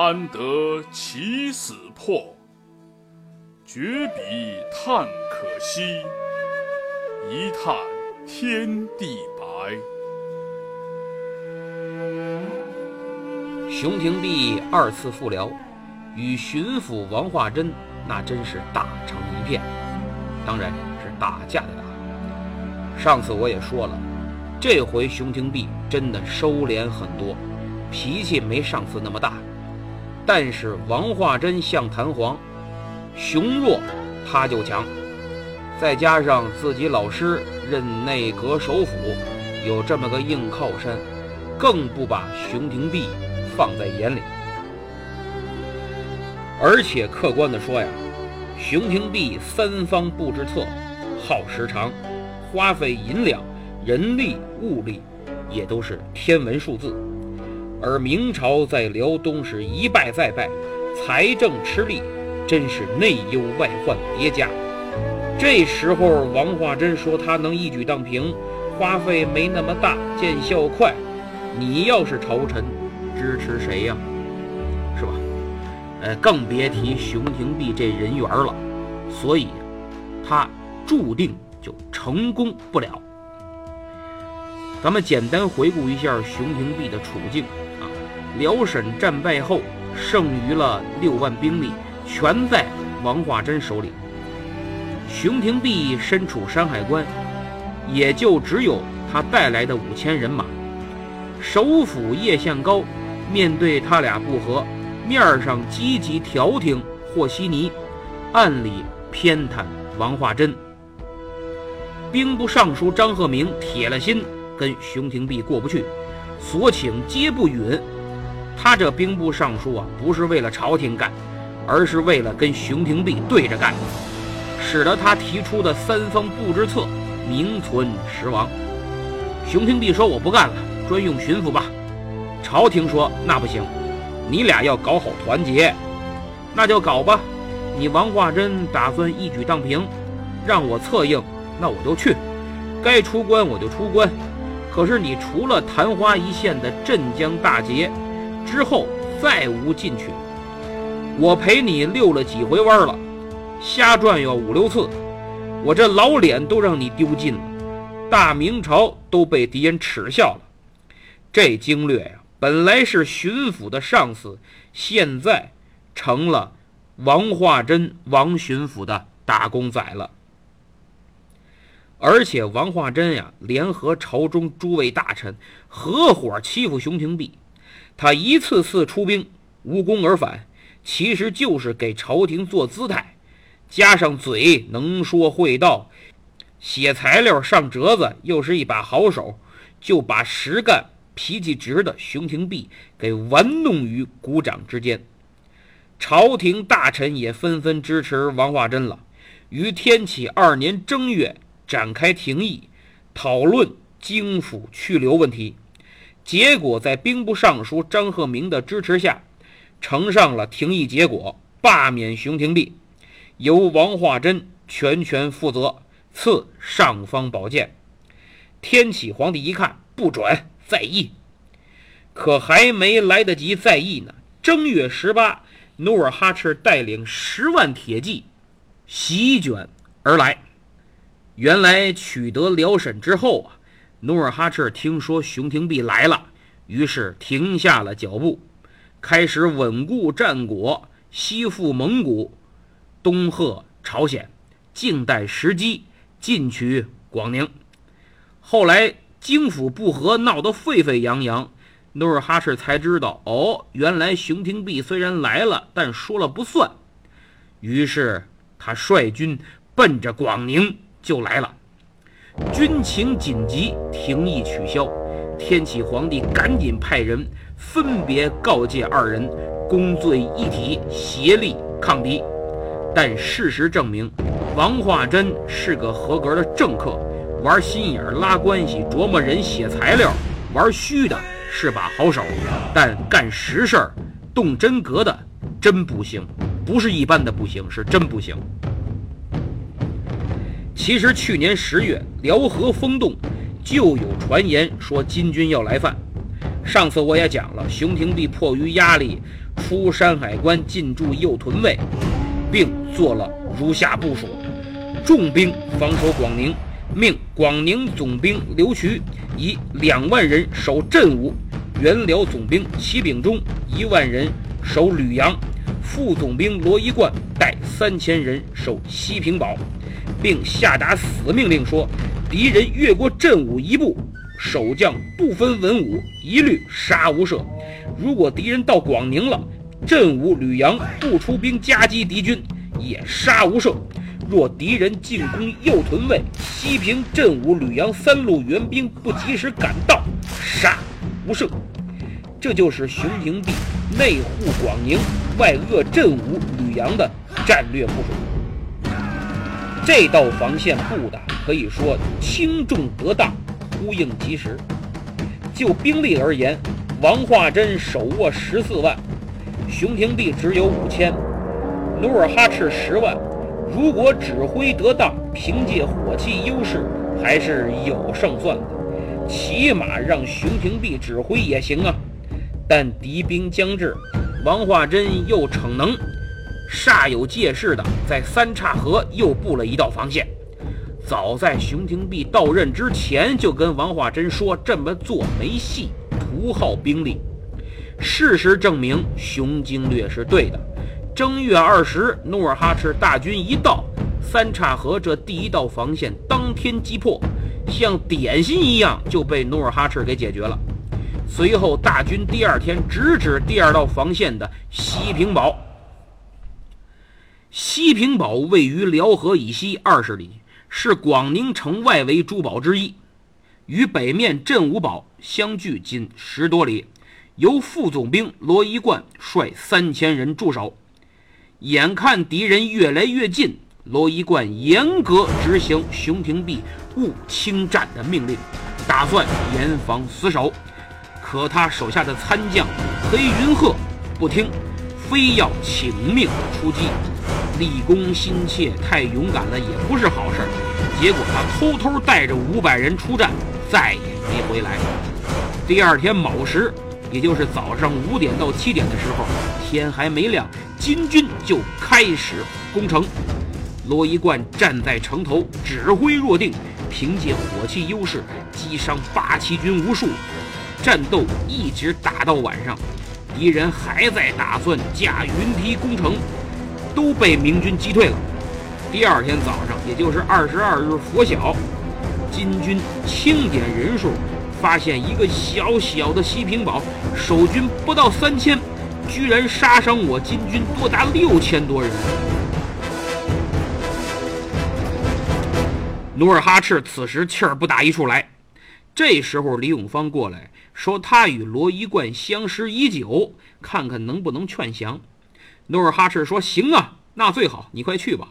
安得其死魄？绝笔叹可惜，一叹天地白。熊廷弼二次复辽，与巡抚王化贞那真是打成一片，当然是打架的打。上次我也说了，这回熊廷弼真的收敛很多，脾气没上次那么大。但是王化贞像弹簧。雄弱，他就强。再加上自己老师任内阁首辅，有这么个硬靠山，更不把熊廷弼放在眼里。而且客观的说呀，熊廷弼三方布置策，耗时长，花费银两、人力、物力，也都是天文数字。而明朝在辽东是一败再败，财政吃力。真是内忧外患叠加。这时候，王化贞说他能一举荡平，花费没那么大，见效快。你要是朝臣，支持谁呀？是吧？呃，更别提熊廷弼这人缘了。所以，他注定就成功不了。咱们简单回顾一下熊廷弼的处境。辽沈战败后，剩余了六万兵力。全在王化贞手里。熊廷弼身处山海关，也就只有他带来的五千人马。首府叶向高面对他俩不和，面上积极调停和稀泥，暗里偏袒王化贞。兵部尚书张鹤鸣铁了心跟熊廷弼过不去，所请皆不允。他这兵部尚书啊，不是为了朝廷干。而是为了跟熊廷弼对着干，使得他提出的三方布置策名存实亡。熊廷弼说：“我不干了，专用巡抚吧。”朝廷说：“那不行，你俩要搞好团结，那就搞吧。你王化贞打算一举荡平，让我策应，那我就去，该出关我就出关。可是你除了昙花一现的镇江大捷之后，再无进取。”我陪你溜了几回弯了，瞎转悠五六次，我这老脸都让你丢尽了，大明朝都被敌人耻笑了。这经略呀，本来是巡抚的上司，现在成了王化贞王巡抚的打工仔了。而且王化贞呀，联合朝中诸位大臣合伙欺负熊廷弼，他一次次出兵，无功而返。其实就是给朝廷做姿态，加上嘴能说会道，写材料上折子，又是一把好手，就把实干脾气直的熊廷弼给玩弄于股掌之间。朝廷大臣也纷纷支持王化贞了，于天启二年正月展开廷议，讨论京府去留问题。结果在兵部尚书张鹤鸣的支持下。呈上了廷议结果，罢免熊廷弼，由王化贞全权负责，赐尚方宝剑。天启皇帝一看不准，再议。可还没来得及再议呢。正月十八，努尔哈赤带领十万铁骑席卷而来。原来取得辽沈之后啊，努尔哈赤听说熊廷弼来了，于是停下了脚步，开始稳固战果，西赴蒙古，东贺朝鲜，静待时机进取广宁。后来京府不和，闹得沸沸扬扬。努尔哈赤才知道，哦，原来熊廷弼虽然来了，但说了不算。于是他率军奔着广宁就来了。军情紧急，廷议取消。天启皇帝赶紧派人分别告诫二人，功罪一体，协力抗敌。但事实证明，王化贞是个合格的政客，玩心眼儿、拉关系、琢磨人、写材料，玩虚的。是把好手，但干实事儿、动真格的真不行，不是一般的不行，是真不行。其实去年十月辽河封洞，就有传言说金军要来犯。上次我也讲了，熊廷弼迫于压力出山海关进驻右屯卫，并做了如下部署：重兵防守广宁。命广宁总兵刘渠以两万人守镇武，原辽总兵齐秉忠一万人守吕阳，副总兵罗一贯带三千人守西平堡，并下达死命令说：敌人越过镇武一步，守将不分文武，一律杀无赦。如果敌人到广宁了，镇武、吕阳不出兵夹击敌军，也杀无赦。若敌人进攻右屯卫、西平、镇武、吕阳三路援兵不及时赶到，杀无赦。这就是熊廷弼内护广宁、外扼镇武、吕阳的战略部署。这道防线布的可以说轻重得当，呼应及时。就兵力而言，王化贞手握十四万，熊廷弼只有五千，努尔哈赤十万。如果指挥得当，凭借火器优势，还是有胜算的。起码让熊廷弼指挥也行啊。但敌兵将至，王化贞又逞能，煞有介事的在三岔河又布了一道防线。早在熊廷弼到任之前，就跟王化贞说这么做没戏，徒耗兵力。事实证明，熊经略是对的。正月二十，努尔哈赤大军一到，三岔河这第一道防线当天击破，像点心一样就被努尔哈赤给解决了。随后，大军第二天直指第二道防线的西平堡。西平堡位于辽河以西二十里，是广宁城外围诸堡之一，与北面镇武堡相距仅十多里。由副总兵罗一贯率三千人驻守。眼看敌人越来越近，罗一贯严格执行熊廷弼勿轻战的命令，打算严防死守。可他手下的参将黑云鹤不听，非要请命出击。立功心切，太勇敢了，也不是好事。结果他偷偷带着五百人出战，再也没回来。第二天卯时。也就是早上五点到七点的时候，天还没亮，金军就开始攻城。罗一贯站在城头，指挥若定，凭借火器优势击伤八旗军无数。战斗一直打到晚上，敌人还在打算架云梯攻城，都被明军击退了。第二天早上，也就是二十二日拂晓，金军清点人数。发现一个小小的西平堡，守军不到三千，居然杀伤我金军多达六千多人。努尔哈赤此时气儿不打一处来。这时候李永芳过来说，他与罗一贯相识已久，看看能不能劝降。努尔哈赤说：“行啊，那最好，你快去吧。”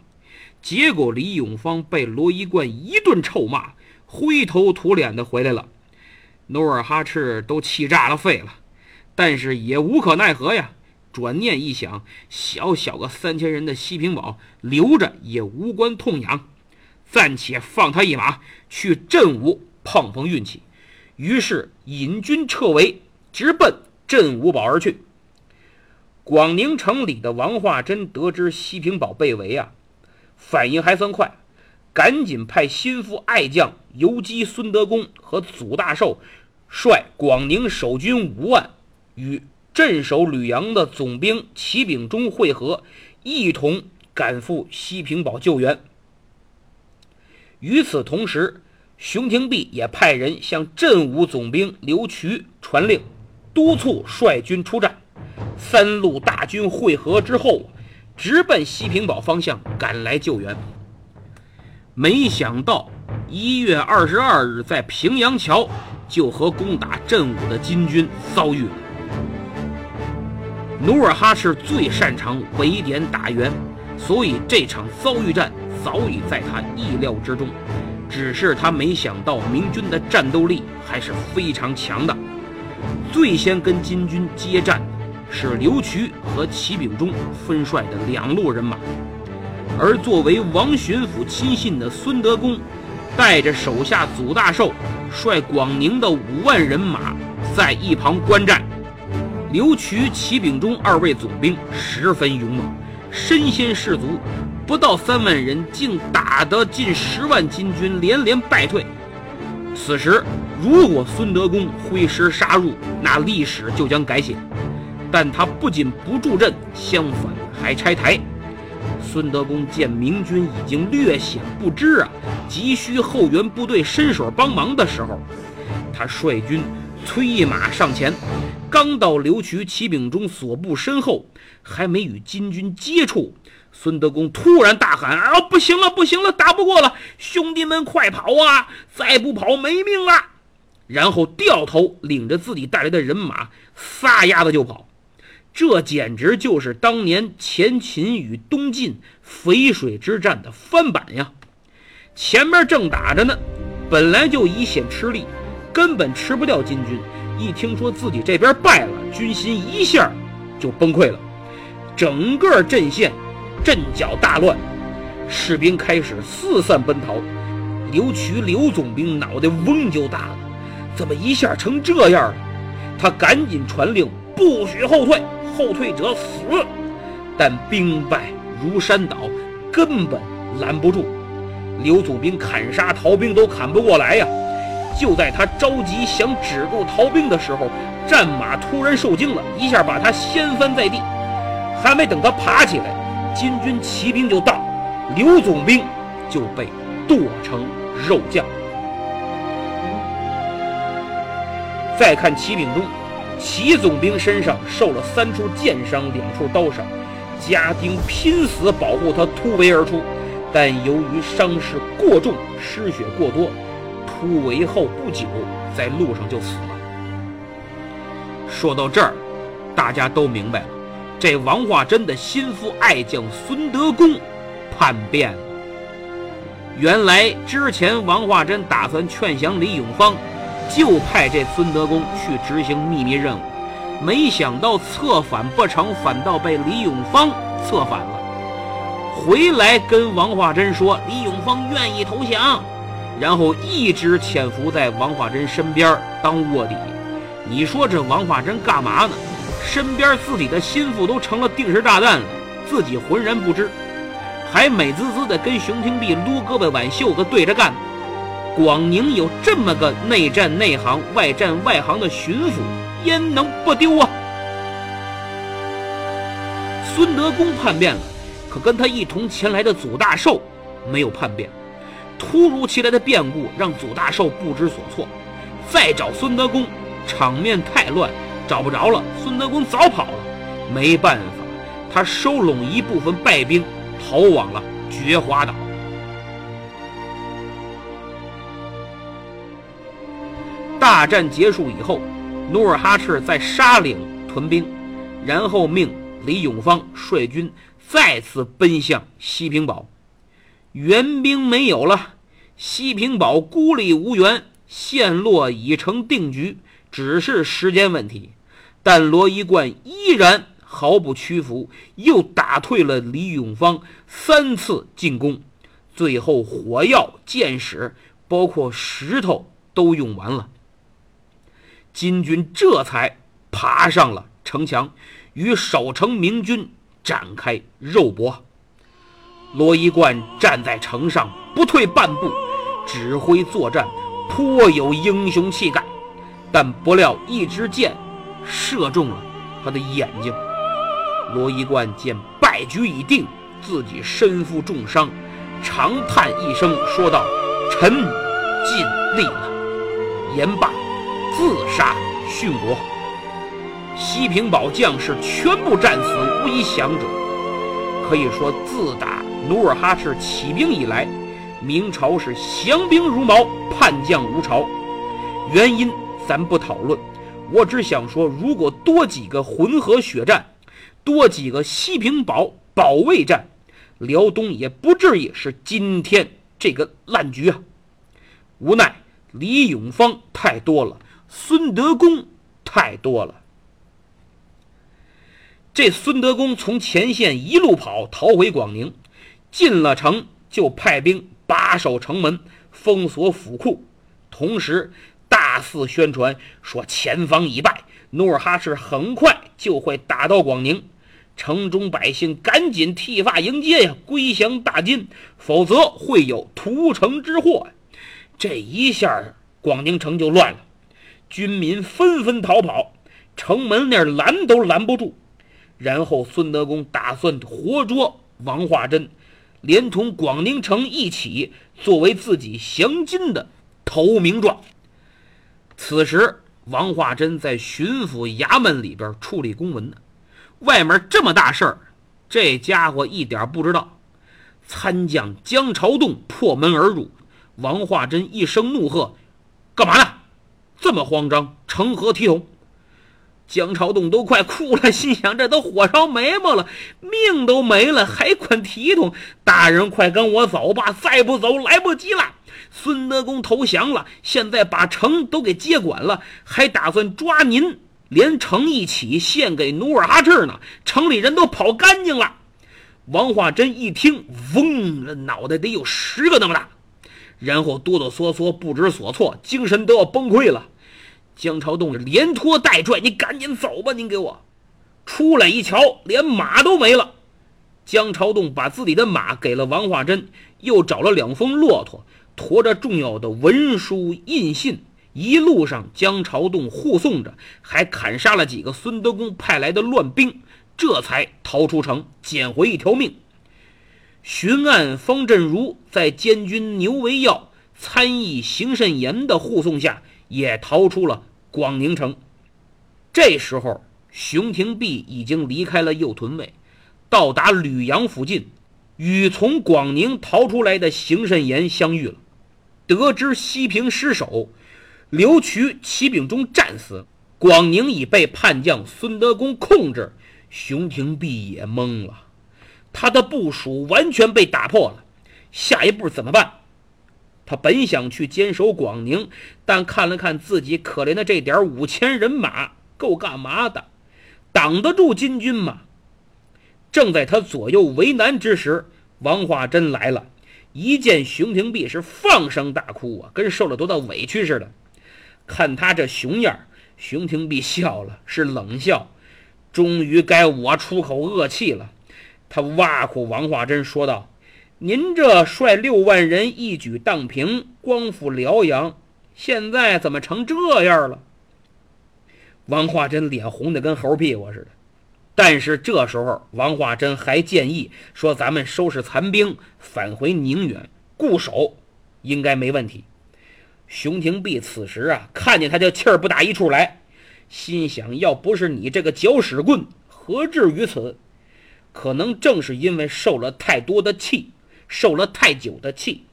结果李永芳被罗一贯一顿臭骂，灰头土脸的回来了。努尔哈赤都气炸了肺了，但是也无可奈何呀。转念一想，小小个三千人的西平堡留着也无关痛痒，暂且放他一马，去镇武碰碰运气。于是引军撤围，直奔镇武堡而去。广宁城里的王化贞得知西平堡被围啊，反应还算快，赶紧派心腹爱将游击孙德公和祖大寿率广宁守军五万与镇守吕阳的总兵齐秉忠会合，一同赶赴西平堡救援。与此同时，熊廷弼也派人向镇武总兵刘渠传令，督促率军出战。三路大军会合之后，直奔西平堡方向赶来救援。没想到一月二十二日，在平阳桥就和攻打镇武的金军遭遇了。努尔哈赤最擅长围点打援，所以这场遭遇战早已在他意料之中。只是他没想到明军的战斗力还是非常强的。最先跟金军接战的是刘渠和齐秉忠分率的两路人马，而作为王巡抚亲信的孙德公，带着手下祖大寿，率广宁的五万人马在一旁观战。刘渠、齐秉忠二位总兵十分勇猛，身先士卒，不到三万人，竟打得近十万金军连连败退。此时，如果孙德公挥师杀入，那历史就将改写。但他不仅不助阵，相反还拆台。孙德公见明军已经略显不支啊，急需后援部队伸手帮忙的时候，他率军催马上前。刚到刘渠、齐秉忠所部身后，还没与金军接触，孙德公突然大喊：“啊，不行了，不行了，打不过了！兄弟们，快跑啊！再不跑，没命了！”然后掉头领着自己带来的人马撒丫子就跑。这简直就是当年前秦与东晋淝水之战的翻版呀！前面正打着呢，本来就一线吃力，根本吃不掉金军。一听说自己这边败了，军心一下就崩溃了，整个阵线阵脚大乱，士兵开始四散奔逃。刘渠刘总兵脑袋嗡就大了，怎么一下成这样了？他赶紧传令，不许后退，后退者死。但兵败如山倒，根本拦不住。刘总兵砍杀逃兵都砍不过来呀。就在他着急想止住逃兵的时候，战马突然受惊了，一下把他掀翻在地。还没等他爬起来，金军骑兵就到，刘总兵就被剁成肉酱。再看齐秉忠，齐总兵身上受了三处箭伤，两处刀伤，家丁拼死保护他突围而出，但由于伤势过重，失血过多。突围后不久，在路上就死了。说到这儿，大家都明白了，这王化贞的心腹爱将孙德公叛变了。原来之前王化贞打算劝降李永芳，就派这孙德公去执行秘密任务，没想到策反不成，反倒被李永芳策反了。回来跟王化贞说，李永芳愿意投降。然后一直潜伏在王化贞身边当卧底，你说这王化贞干嘛呢？身边自己的心腹都成了定时炸弹了，自己浑然不知，还美滋滋的跟熊廷弼撸胳膊挽袖子对着干。广宁有这么个内战内行、外战外行的巡抚，焉能不丢啊？孙德公叛变了，可跟他一同前来的祖大寿没有叛变。突如其来的变故让祖大寿不知所措，再找孙德公，场面太乱，找不着了。孙德公早跑了，没办法，他收拢一部分败兵，逃往了觉华岛。大战结束以后，努尔哈赤在沙岭屯兵，然后命李永芳率军再次奔向西平堡。援兵没有了，西平堡孤立无援，陷落已成定局，只是时间问题。但罗一贯依然毫不屈服，又打退了李永芳三次进攻，最后火药、箭矢，包括石头都用完了。金军这才爬上了城墙，与守城明军展开肉搏。罗一贯站在城上不退半步，指挥作战，颇有英雄气概。但不料一支箭射中了他的眼睛。罗一贯见败局已定，自己身负重伤，长叹一声，说道：“臣尽力了。”言罢，自杀殉国。西平堡将士全部战死，无一降者。可以说，自打努尔哈赤起兵以来，明朝是降兵如毛，叛将如潮。原因咱不讨论，我只想说，如果多几个浑河血战，多几个西平堡保卫战，辽东也不至于是今天这个烂局啊！无奈李永芳太多了，孙德公太多了。这孙德公从前线一路跑，逃回广宁，进了城就派兵把守城门，封锁府库，同时大肆宣传说前方已败，努尔哈赤很快就会打到广宁，城中百姓赶紧剃发迎接呀，归降大金，否则会有屠城之祸。这一下广宁城就乱了，军民纷纷逃跑，城门那拦都拦不住。然后，孙德公打算活捉王化贞，连同广宁城一起作为自己降金的投名状。此时，王化贞在巡抚衙门里边处理公文呢。外面这么大事儿，这家伙一点不知道。参将江朝栋破门而入，王化贞一声怒喝：“干嘛呢？这么慌张，成何体统？”江朝栋都快哭了，心想：这都火烧眉毛了，命都没了，还管体统？大人，快跟我走吧！再不走，来不及了。孙德公投降了，现在把城都给接管了，还打算抓您，连城一起献给努尔哈赤呢。城里人都跑干净了。王化贞一听，嗡，脑袋得有十个那么大，然后哆哆嗦嗦，不知所措，精神都要崩溃了。江朝栋连拖带拽，你赶紧走吧！您给我出来一瞧，连马都没了。江朝栋把自己的马给了王化贞，又找了两峰骆驼，驮着重要的文书印信。一路上，江朝栋护送着，还砍杀了几个孙德公派来的乱兵，这才逃出城，捡回一条命。巡按方振如在监军牛维耀、参议邢慎言的护送下，也逃出了。广宁城，这时候熊廷弼已经离开了右屯卫，到达吕阳附近，与从广宁逃出来的邢慎言相遇了。得知西平失守，刘渠、齐秉忠战死，广宁已被叛将孙德公控制，熊廷弼也懵了，他的部署完全被打破了，下一步怎么办？他本想去坚守广宁，但看了看自己可怜的这点五千人马，够干嘛的？挡得住金军吗？正在他左右为难之时，王化贞来了，一见熊廷弼是放声大哭啊，跟受了多大委屈似的。看他这熊样，熊廷弼笑了，是冷笑。终于该我出口恶气了。他挖苦王化贞说道。您这率六万人一举荡平，光复辽阳，现在怎么成这样了？王化贞脸红的跟猴屁股似的。但是这时候，王化贞还建议说：“咱们收拾残兵，返回宁远固守，应该没问题。”熊廷弼此时啊，看见他就气儿不打一处来，心想：要不是你这个搅屎棍，何至于此？可能正是因为受了太多的气。受了太久的气，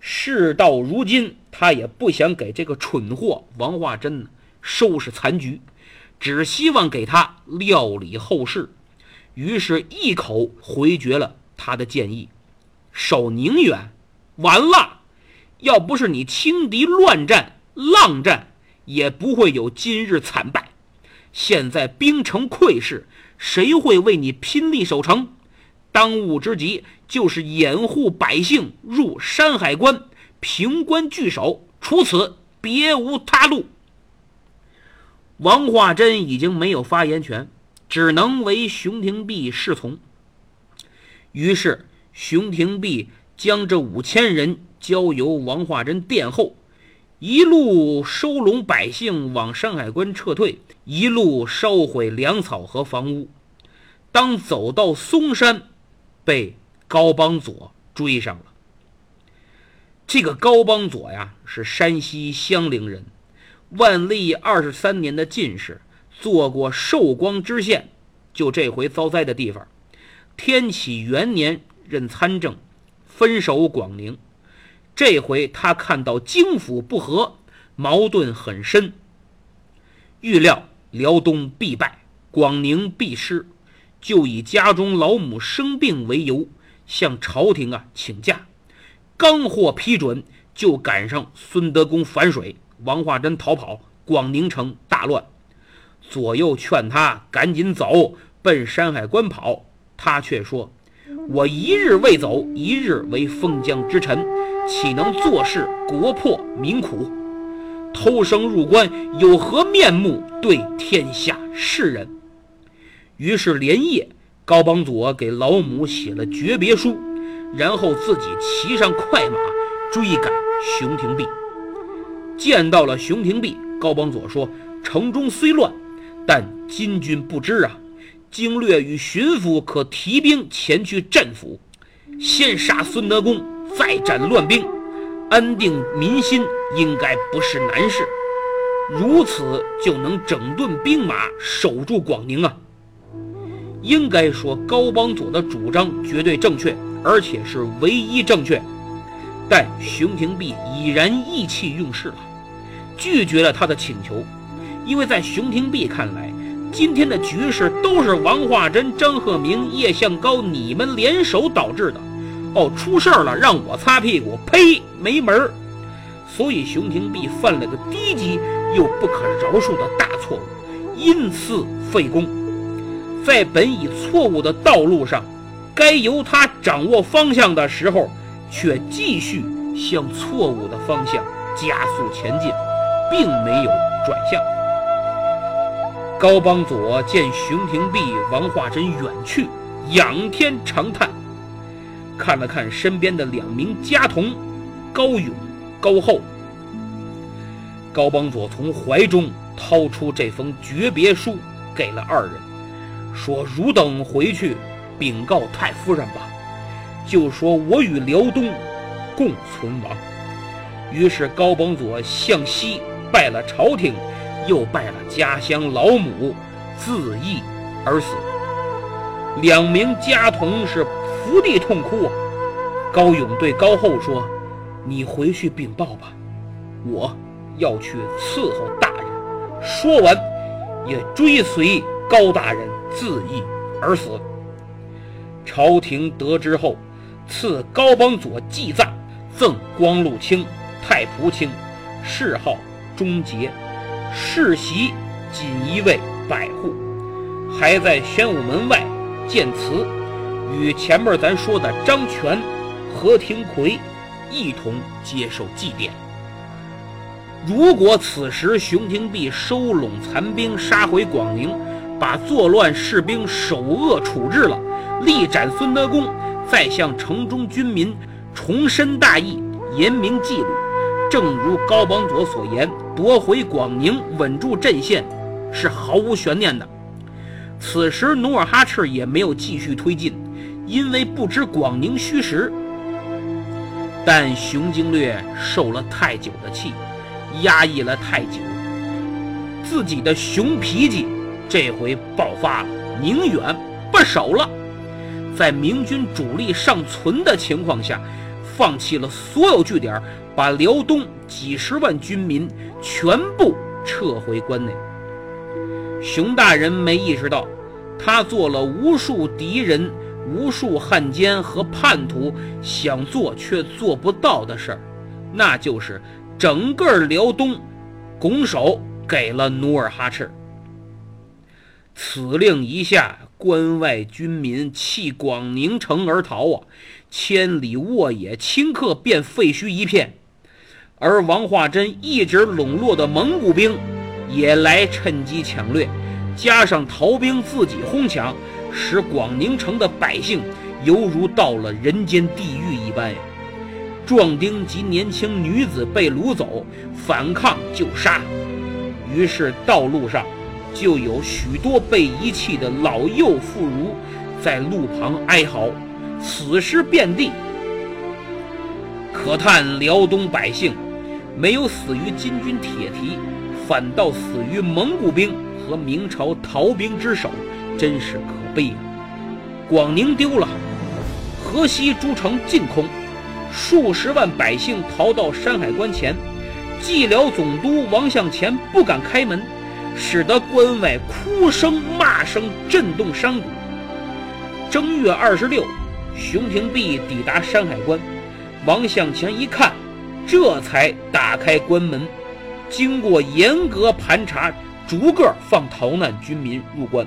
事到如今，他也不想给这个蠢货王化贞收拾残局，只希望给他料理后事，于是一口回绝了他的建议。守宁远，完了！要不是你轻敌乱战、浪战，也不会有今日惨败。现在兵城溃势，谁会为你拼力守城？当务之急就是掩护百姓入山海关，平关据守，除此别无他路。王化贞已经没有发言权，只能为熊廷弼侍从。于是，熊廷弼将这五千人交由王化贞殿后，一路收拢百姓往山海关撤退，一路烧毁粮草和房屋。当走到嵩山，被高邦佐追上了。这个高邦佐呀，是山西襄陵人，万历二十三年的进士，做过寿光知县，就这回遭灾的地方。天启元年任参政，分守广宁。这回他看到京府不和，矛盾很深，预料辽东必败，广宁必失，就以家中老母生病为由，向朝廷啊请假。刚获批准，就赶上孙德公反水，王化贞逃跑，广宁城大乱。左右劝他赶紧走，奔山海关跑。他却说：“我一日未走，一日为封疆之臣，岂能坐视国破民苦？偷生入关，有何面目对天下世人？”于是连夜，高邦佐给老母写了诀别书，然后自己骑上快马追赶熊廷弼。见到了熊廷弼，高邦佐说：“城中虽乱，但金军不知啊。”经略与巡抚可提兵前去镇抚，先杀孙德公，再斩乱兵，安定民心，应该不是难事。如此就能整顿兵马，守住广宁啊！应该说高邦佐的主张绝对正确，而且是唯一正确。但熊廷弼已然意气用事了，拒绝了他的请求，因为在熊廷弼看来。今天的局势都是王化贞、张鹤鸣、叶向高你们联手导致的。哦，出事儿了，让我擦屁股，呸，没门儿！所以熊廷弼犯了个低级又不可饶恕的大错误，因此废功。在本已错误的道路上，该由他掌握方向的时候，却继续向错误的方向加速前进，并没有转向。高邦佐见熊廷弼、王化贞远去，仰天长叹，看了看身边的两名家童高勇、高厚。高邦佐从怀中掏出这封诀别书，给了二人，说：“汝等回去禀告太夫人吧，就说我与辽东共存亡。”于是高邦佐向西拜了朝廷。又拜了家乡老母，自缢而死。两名家童是伏地痛哭啊。高勇对高厚说：“你回去禀报吧，我要去伺候大人。”说完，也追随高大人自缢而死。朝廷得知后，赐高邦佐祭葬，赠光禄卿、太仆卿，谥号终结。世袭锦衣卫百户，还在玄武门外建祠，与前面咱说的张全、何廷魁一同接受祭奠。如果此时熊廷弼收拢残兵，杀回广宁，把作乱士兵首恶处置了，力斩孙德公，再向城中军民重申大义，严明纪律。正如高邦佐所言，夺回广宁，稳住阵线，是毫无悬念的。此时努尔哈赤也没有继续推进，因为不知广宁虚实。但熊经略受了太久的气，压抑了太久，自己的熊脾气这回爆发了，宁远不守了，在明军主力尚存的情况下，放弃了所有据点。把辽东几十万军民全部撤回关内。熊大人没意识到，他做了无数敌人、无数汉奸和叛徒想做却做不到的事儿，那就是整个辽东拱手给了努尔哈赤。此令一下，关外军民弃广宁城而逃啊！千里沃野，顷刻便废墟一片。而王化贞一直笼络的蒙古兵，也来趁机抢掠，加上逃兵自己哄抢，使广宁城的百姓犹如到了人间地狱一般呀！壮丁及年轻女子被掳走，反抗就杀。于是道路上就有许多被遗弃的老幼妇孺在路旁哀嚎，死尸遍地。可叹辽东百姓没有死于金军铁蹄，反倒死于蒙古兵和明朝逃兵之手，真是可悲啊！广宁丢了，河西诸城尽空。数十万百姓逃到山海关前，蓟辽总督王向前不敢开门，使得关外哭声骂声震动山谷。正月二十六，熊廷弼抵达山海关，王向前一看，这才打开关门，经过严格盘查，逐个放逃难军民入关。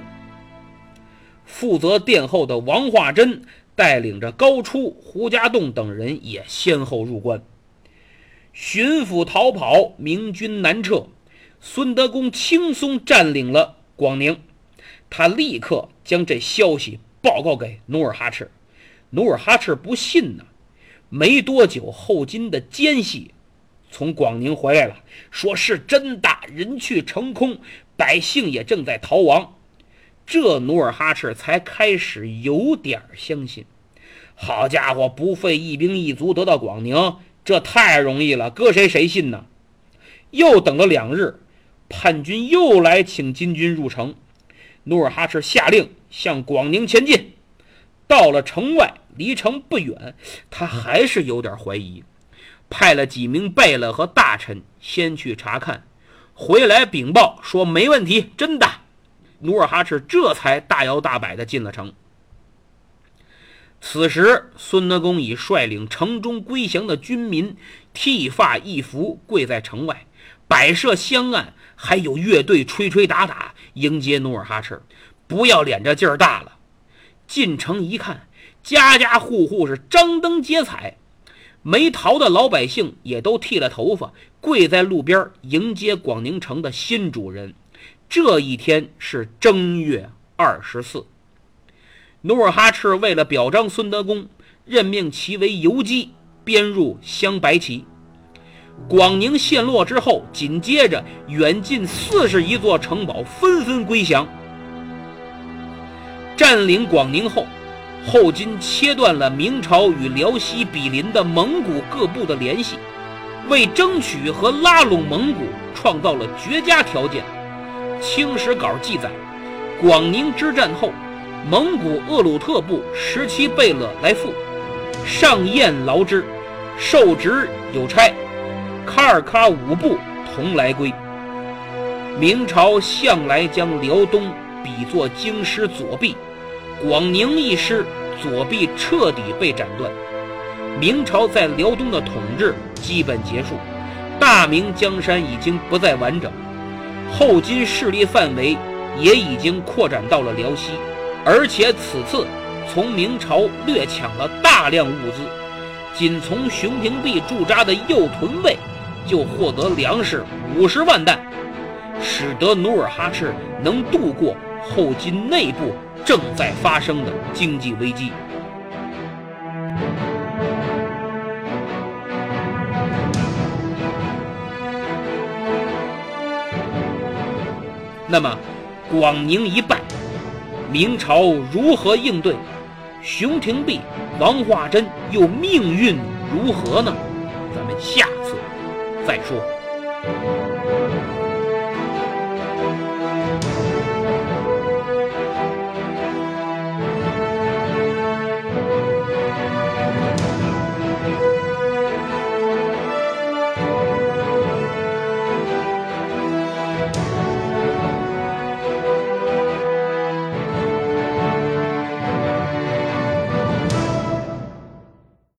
负责殿后的王化贞。带领着高初、胡家栋等人也先后入关。巡抚逃跑，明军南撤，孙德公轻松占领了广宁。他立刻将这消息报告给努尔哈赤。努尔哈赤不信呢。没多久，后金的奸细从广宁回来了，说是真的，人去城空，百姓也正在逃亡。这努尔哈赤才开始有点相信。好家伙，不费一兵一卒得到广宁，这太容易了，搁谁谁信呢？又等了两日，叛军又来请金军入城。努尔哈赤下令向广宁前进。到了城外，离城不远，他还是有点怀疑，派了几名贝勒和大臣先去查看，回来禀报说没问题，真的。努尔哈赤这才大摇大摆地进了城。此时，孙德公已率领城中归降的军民，剃发易服，跪在城外，摆设香案，还有乐队吹吹打打迎接努尔哈赤。不要脸这劲儿大了。进城一看，家家户户是张灯结彩，没逃的老百姓也都剃了头发，跪在路边迎接广宁城的新主人。这一天是正月二十四，努尔哈赤为了表彰孙德公，任命其为游击，编入镶白旗。广宁陷落之后，紧接着远近四十一座城堡纷纷归降。占领广宁后，后金切断了明朝与辽西毗邻的蒙古各部的联系，为争取和拉拢蒙古创造了绝佳条件。《清史稿》记载，广宁之战后，蒙古鄂鲁特部十七贝勒来赴，上宴劳之，受职有差，喀尔喀五部同来归。明朝向来将辽东比作京师左臂，广宁一失，左臂彻底被斩断，明朝在辽东的统治基本结束，大明江山已经不再完整。后金势力范围也已经扩展到了辽西，而且此次从明朝掠抢了大量物资，仅从熊廷弼驻扎的右屯卫就获得粮食五十万担，使得努尔哈赤能度过后金内部正在发生的经济危机。那么，广宁一败，明朝如何应对？熊廷弼、王化贞又命运如何呢？咱们下次再说。